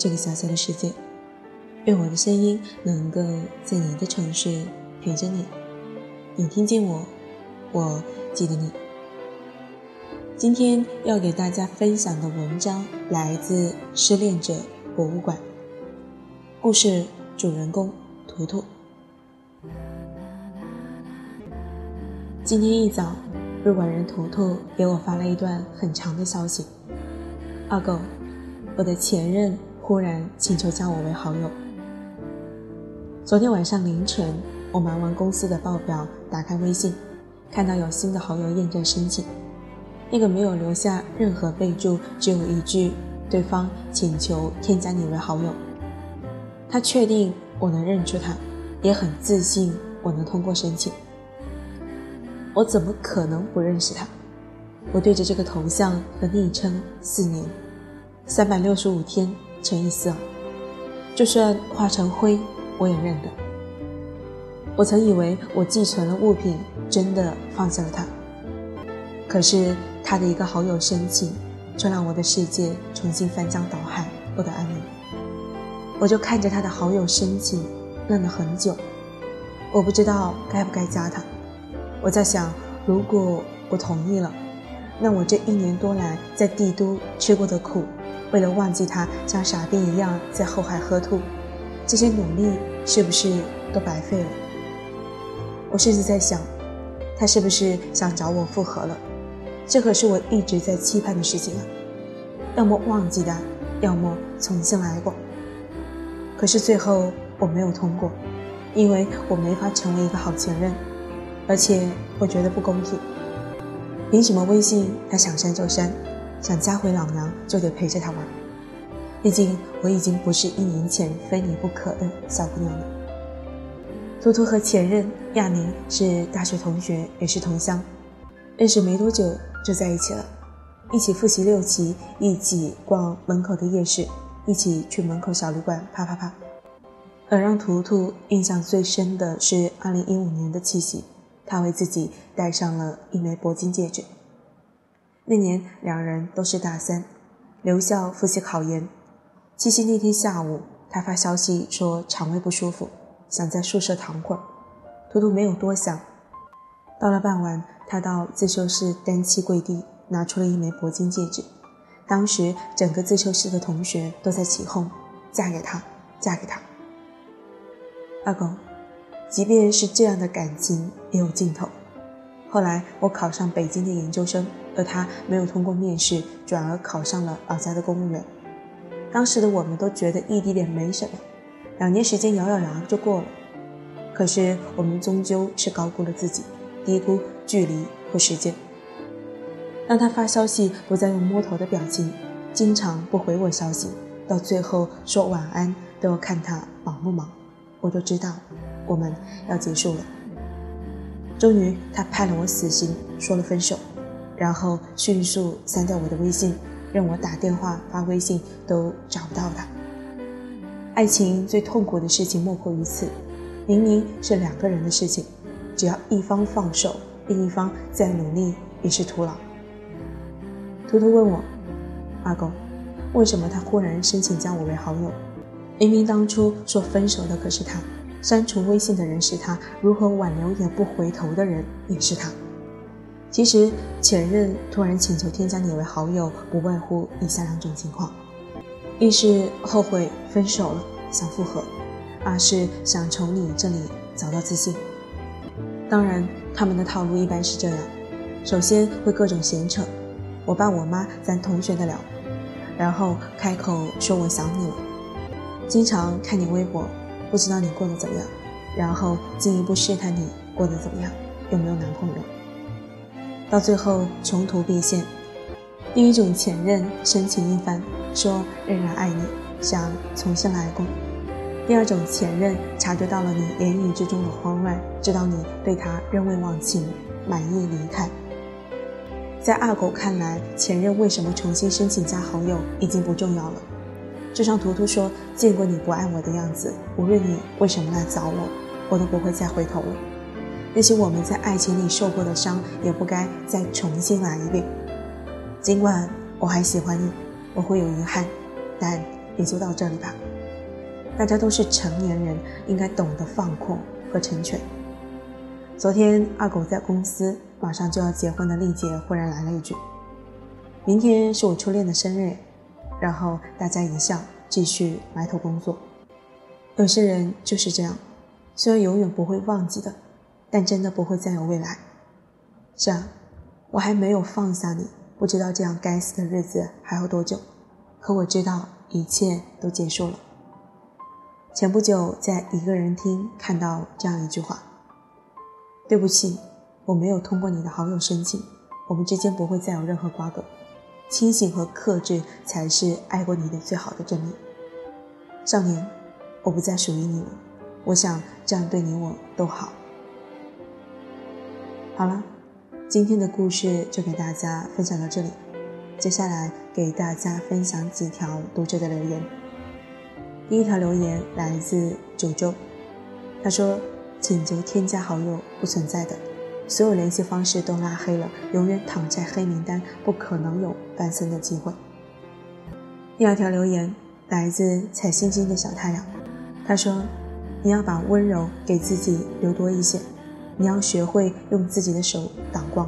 这个小小的世界。愿我的声音能够在你的城市陪着你，你听见我，我记得你。今天要给大家分享的文章来自《失恋者博物馆》，故事主人公图图。今天一早。入馆人图图给我发了一段很长的消息：“二狗，我的前任忽然请求加我为好友。昨天晚上凌晨，我忙完公司的报表，打开微信，看到有新的好友验证申请，那个没有留下任何备注，只有一句‘对方请求添加你为好友’。他确定我能认出他，也很自信我能通过申请。”我怎么可能不认识他？我对着这个头像和昵称四年，三百六十五天乘以四，就算化成灰我也认得。我曾以为我寄存了物品，真的放下了他，可是他的一个好友申请，却让我的世界重新翻江倒海，不得安宁。我就看着他的好友申请，愣了很久，我不知道该不该加他。我在想，如果我同意了，那我这一年多来在帝都吃过的苦，为了忘记他像傻逼一样在后海喝吐，这些努力是不是都白费了？我甚至在想，他是不是想找我复合了？这可是我一直在期盼的事情啊！要么忘记他，要么重新来过。可是最后我没有通过，因为我没法成为一个好前任。而且我觉得不公平，凭什么微信他想删就删，想加回老娘就得陪着他玩？毕竟我已经不是一年前非你不可的小姑娘了。图图和前任亚宁是大学同学，也是同乡，认识没多久就在一起了，一起复习六级，一起逛门口的夜市，一起去门口小旅馆啪啪啪。而让图图印象最深的是2015年的七夕。他为自己戴上了一枚铂金戒指。那年两人都是大三，留校复习考研。七夕那天下午，他发消息说肠胃不舒服，想在宿舍躺会儿。图图没有多想。到了傍晚，他到自修室单膝跪地，拿出了一枚铂金戒指。当时整个自修室的同学都在起哄：“嫁给他，嫁给他。”阿公。即便是这样的感情也有尽头。后来我考上北京的研究生，而他没有通过面试，转而考上了老家的公务员。当时的我们都觉得异地恋没什么，两年时间咬咬牙就过了。可是我们终究是高估了自己，低估距离和时间。当他发消息不再用摸头的表情，经常不回我消息，到最后说晚安都要看他忙不忙，我就知道。我们要结束了。终于，他判了我死刑，说了分手，然后迅速删掉我的微信，让我打电话、发微信都找不到他。爱情最痛苦的事情莫过于此：明明是两个人的事情，只要一方放手，另一方再努力也是徒劳。图图问我：“阿公，为什么他忽然申请加我为好友？明明当初说分手的可是他。”删除微信的人是他，如何挽留也不回头的人也是他。其实前任突然请求添加你为好友，不外乎以下两种情况：一是后悔分手了想复合；二是想从你这里找到自信。当然，他们的套路一般是这样：首先会各种闲扯，我爸我妈咱同学的了，然后开口说我想你了，经常看你微博。不知道你过得怎么样，然后进一步试探你过得怎么样，有没有男朋友。到最后穷途必现。第一种前任深情一番，说仍然爱你，想重新来过。第二种前任察觉到了你言语之中的慌乱，知道你对他仍未忘情，满意离开。在二狗看来，前任为什么重新申请加好友已经不重要了。就像图图说：“见过你不爱我的样子，无论你为什么来找我，我都不会再回头了。那些我们在爱情里受过的伤，也不该再重新来一遍。尽管我还喜欢你，我会有遗憾，但也就到这里吧。大家都是成年人，应该懂得放过和成全。昨天二狗在公司马上就要结婚的丽姐忽然来了一句：“明天是我初恋的生日。”然后大家一笑，继续埋头工作。有些人就是这样，虽然永远不会忘记的，但真的不会再有未来。是啊，我还没有放下你，不知道这样该死的日子还要多久。可我知道一切都结束了。前不久在一个人听看到这样一句话：“对不起，我没有通过你的好友申请，我们之间不会再有任何瓜葛。清醒和克制才是爱过你的最好的证明。”少年，我不再属于你了，我想这样对你我都好。好了，今天的故事就给大家分享到这里，接下来给大家分享几条读者的留言。第一条留言来自九州，他说：“请求添加好友不存在的，所有联系方式都拉黑了，永远躺在黑名单，不可能有翻身的机会。”第二条留言来自彩星星的小太阳，他说：“你要把温柔给自己留多一些，你要学会用自己的手挡光，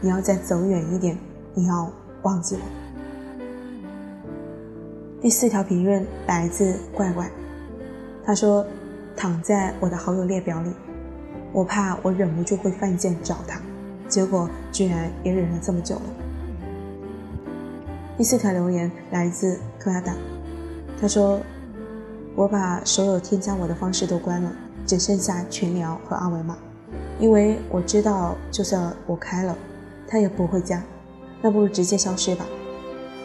你要再走远一点，你要忘记我。”第四条评论来自怪怪，他说：“躺在我的好友列表里，我怕我忍不住会犯贱找他，结果居然也忍了这么久了。”第四条留言来自克拉达，他说：“我把所有添加我的方式都关了，只剩下群聊和二维码，因为我知道就算我开了，他也不会加，那不如直接消失吧。”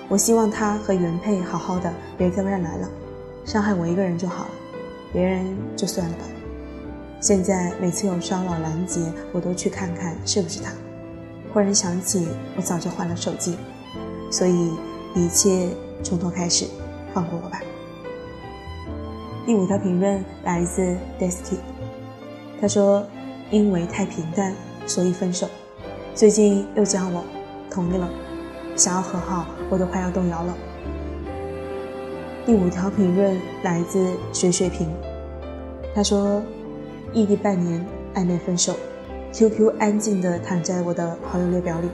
我希望他和原配好好的，别再乱来了，伤害我一个人就好了，别人就算了吧。现在每次有骚扰拦截，我都去看看是不是他。忽然想起我早就换了手机，所以一切从头开始，放过我吧。第五条评论来自 d e s t y 他说因为太平淡，所以分手。最近又加我，同意了。想要和好，我都快要动摇了。第五条评论来自水水平，他说：“异地半年，暧昧分手，QQ 安静的躺在我的好友列表里，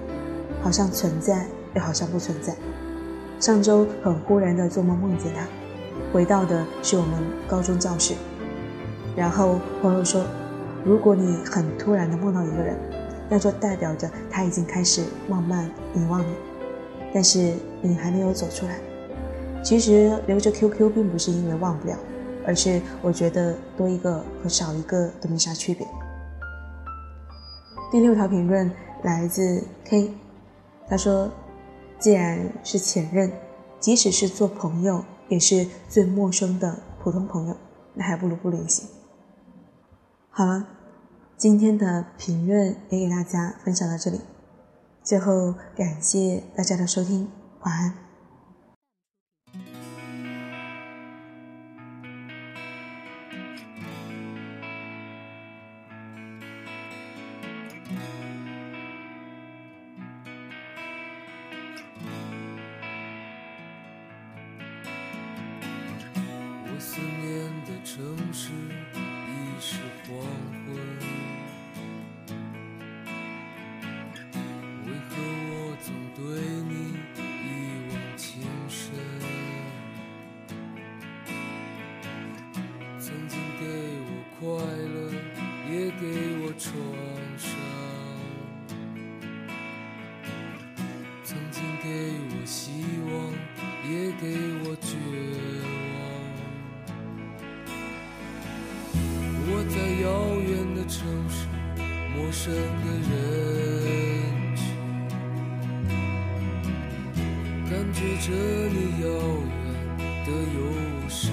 好像存在，又好像不存在。上周很忽然的做梦梦见他，回到的是我们高中教室。然后朋友说，如果你很突然的梦到一个人，那就代表着他已经开始慢慢遗忘你。”但是你还没有走出来。其实留着 QQ 并不是因为忘不了，而是我觉得多一个和少一个都没啥区别。第六条评论来自 K，他说：“既然是前任，即使是做朋友，也是最陌生的普通朋友，那还不如不联系。”好了，今天的评论也给大家分享到这里。最后，感谢大家的收听，晚安。创伤。曾经给我希望，也给我绝望。我在遥远的城市，陌生的人群，感觉着你遥远的忧伤。